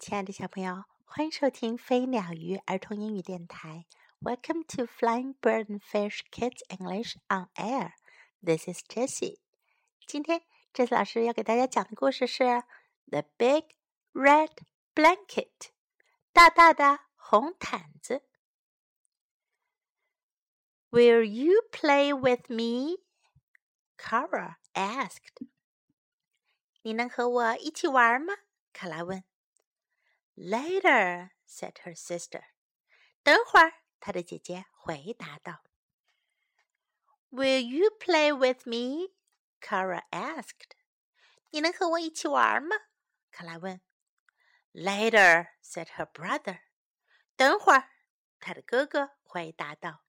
亲爱的小朋友，欢迎收听飞鸟鱼儿童英语电台。Welcome to Flying Bird and Fish Kids English on Air. This is Jessie. 今天，Jessie 老师要给大家讲的故事是《The Big Red Blanket》大大的红毯子。Will you play with me? Kara asked. 你能和我一起玩吗？卡拉问。Later, said her sister. 等会儿，她的姐姐回答道。Will you play with me? Kara asked. 你能和我一起玩吗？卡拉问。Later, said her brother. 等会儿，她的哥哥回答道。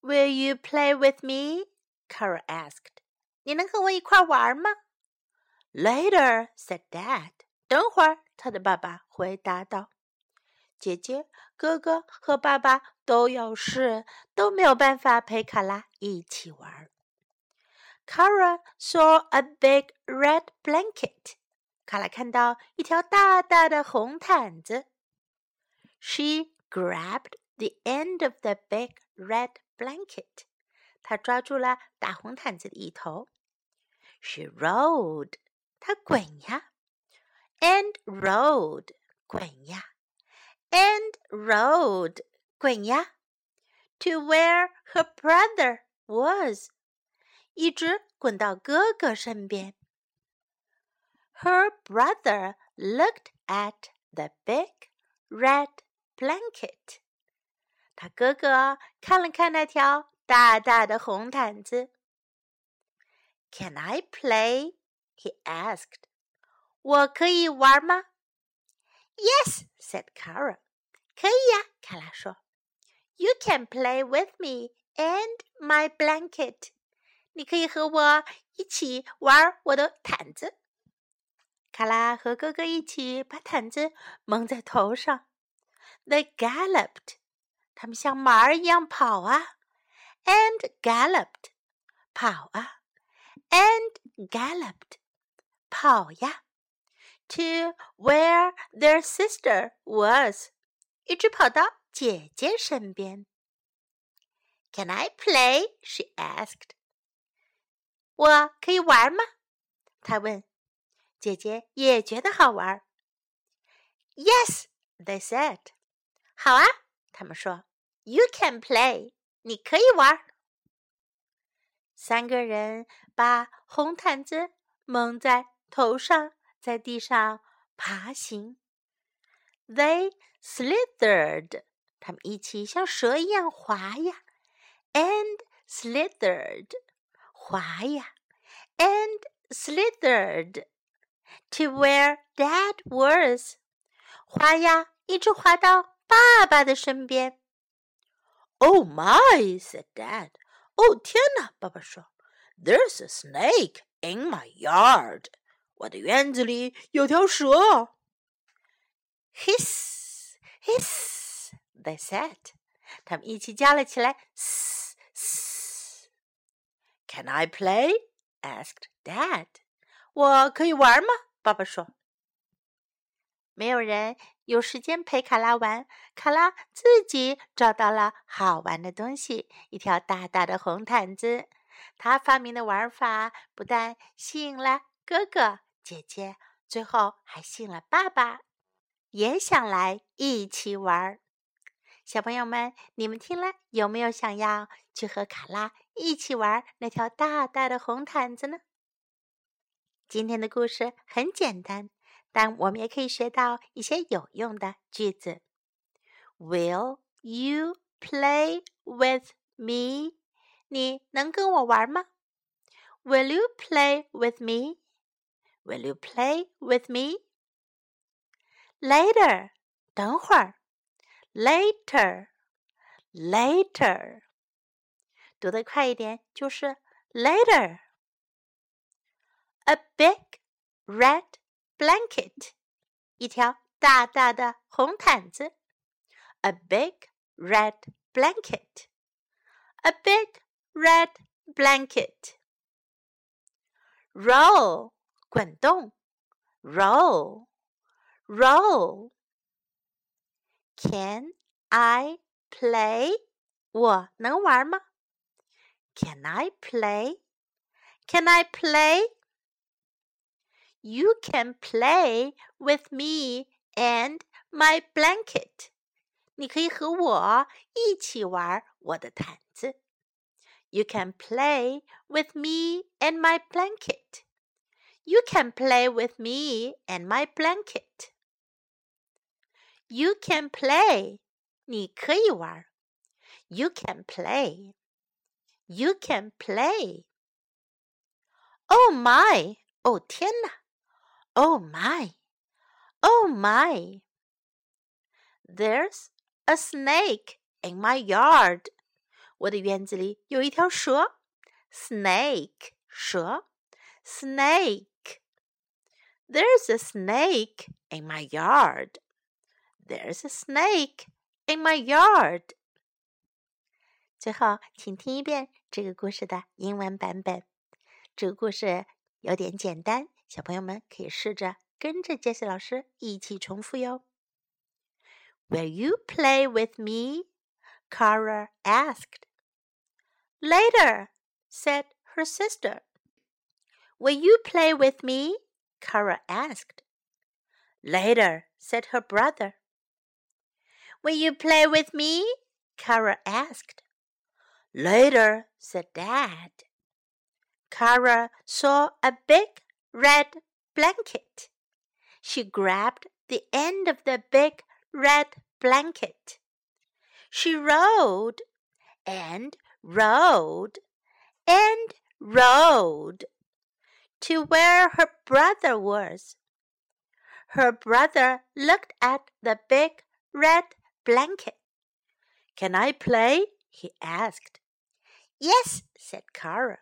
Will you play with me? Kara asked. 你能和我一块玩吗？Later, said Dad. 等会儿，他的爸爸回答道：“姐姐、哥哥和爸爸都有事，都没有办法陪卡拉一起玩。” Kara saw a big red blanket. 卡拉看到一条大大的红毯子。She grabbed the end of the big red blanket. 她抓住了大红毯子的一头。She rolled. 她滚呀。and rolled 滚呀，and rolled 滚呀，to where her brother was 一直滚到哥哥身边。Her brother looked at the big red blanket。他哥哥看了看那条大大的红毯子。Can I play? He asked. 我可以玩吗？Yes, said Kara. 可以呀，卡拉说。You can play with me and my blanket. 你可以和我一起玩我的毯子。卡拉和哥哥一起把毯子蒙在头上。They galloped. 他们像马儿一样跑啊，and galloped. 跑啊，and galloped. 跑呀。To where their sister was，一直跑到姐姐身边。Can I play? She asked. 我可以玩吗？她问。姐姐也觉得好玩。Yes, they said. 好啊，他们说。You can play. 你可以玩。三个人把红毯子蒙在头上。在地上爬行。They slithered，他们一起像蛇一样滑呀，and slithered，滑呀，and slithered to where Dad was，滑呀，一直滑到爸爸的身边。Oh my，said Dad。哦天哪，爸爸说，There's a snake in my yard。 我的院子里有条蛇。Hiss, hiss, they said. 他们一起叫了起来。嘶嘶。Can I play? asked Dad. 我可以玩吗？爸爸说。没有人有时间陪卡拉玩，卡拉自己找到了好玩的东西——一条大大的红毯子。他发明的玩法不但吸引了哥哥。姐姐最后还信了爸爸，也想来一起玩儿。小朋友们，你们听了有没有想要去和卡拉一起玩那条大大的红毯子呢？今天的故事很简单，但我们也可以学到一些有用的句子。Will you play with me？你能跟我玩吗？Will you play with me？me？Will you play with me? Later，等会儿。Later, later，读得快一点就是 later。A big red blanket，一条大大的红毯子。A big red blanket. A big red blanket. Roll 滚动，roll roll. Can I play? 我能玩吗？Can I play? Can I play? You can play with me and my blanket. 你可以和我一起玩我的毯子。You can play with me and my blanket. You can play with me and my blanket. You can play. 你可以玩。You can play. You can play. Oh my! 哦天哪！Oh my! Oh my! There's a snake in my yard. 我的园子里有一条蛇，snake 蛇，snake。 There's a snake in my yard. There's a snake in my yard. 最后，请听一遍这个故事的英文版本。这个故事有点简单，小朋友们可以试着跟着杰西老师一起重复哟。Will you play with me? Kara asked. Later, said her sister. Will you play with me? Kara asked. Later, said her brother. Will you play with me? Kara asked. Later, said Dad. Kara saw a big red blanket. She grabbed the end of the big red blanket. She rode and rode and rode to where her brother was. Her brother looked at the big red blanket. Can I play? he asked. Yes, said Kara.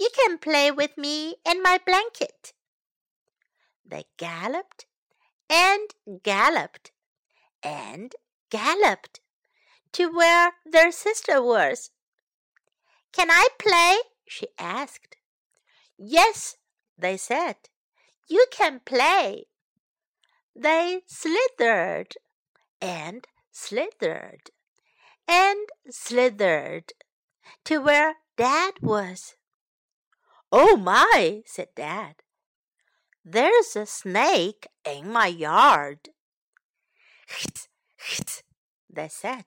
You can play with me and my blanket. They galloped and galloped and galloped to where their sister was. Can I play? she asked. Yes, they said. You can play. They slithered and slithered and slithered to where Dad was. Oh my, said Dad. There's a snake in my yard. Hit they said.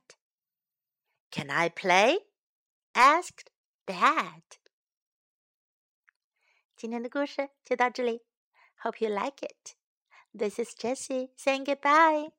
Can I play? asked Dad. 今天的故事就到这里。Hope you like it. This is Jessie saying goodbye.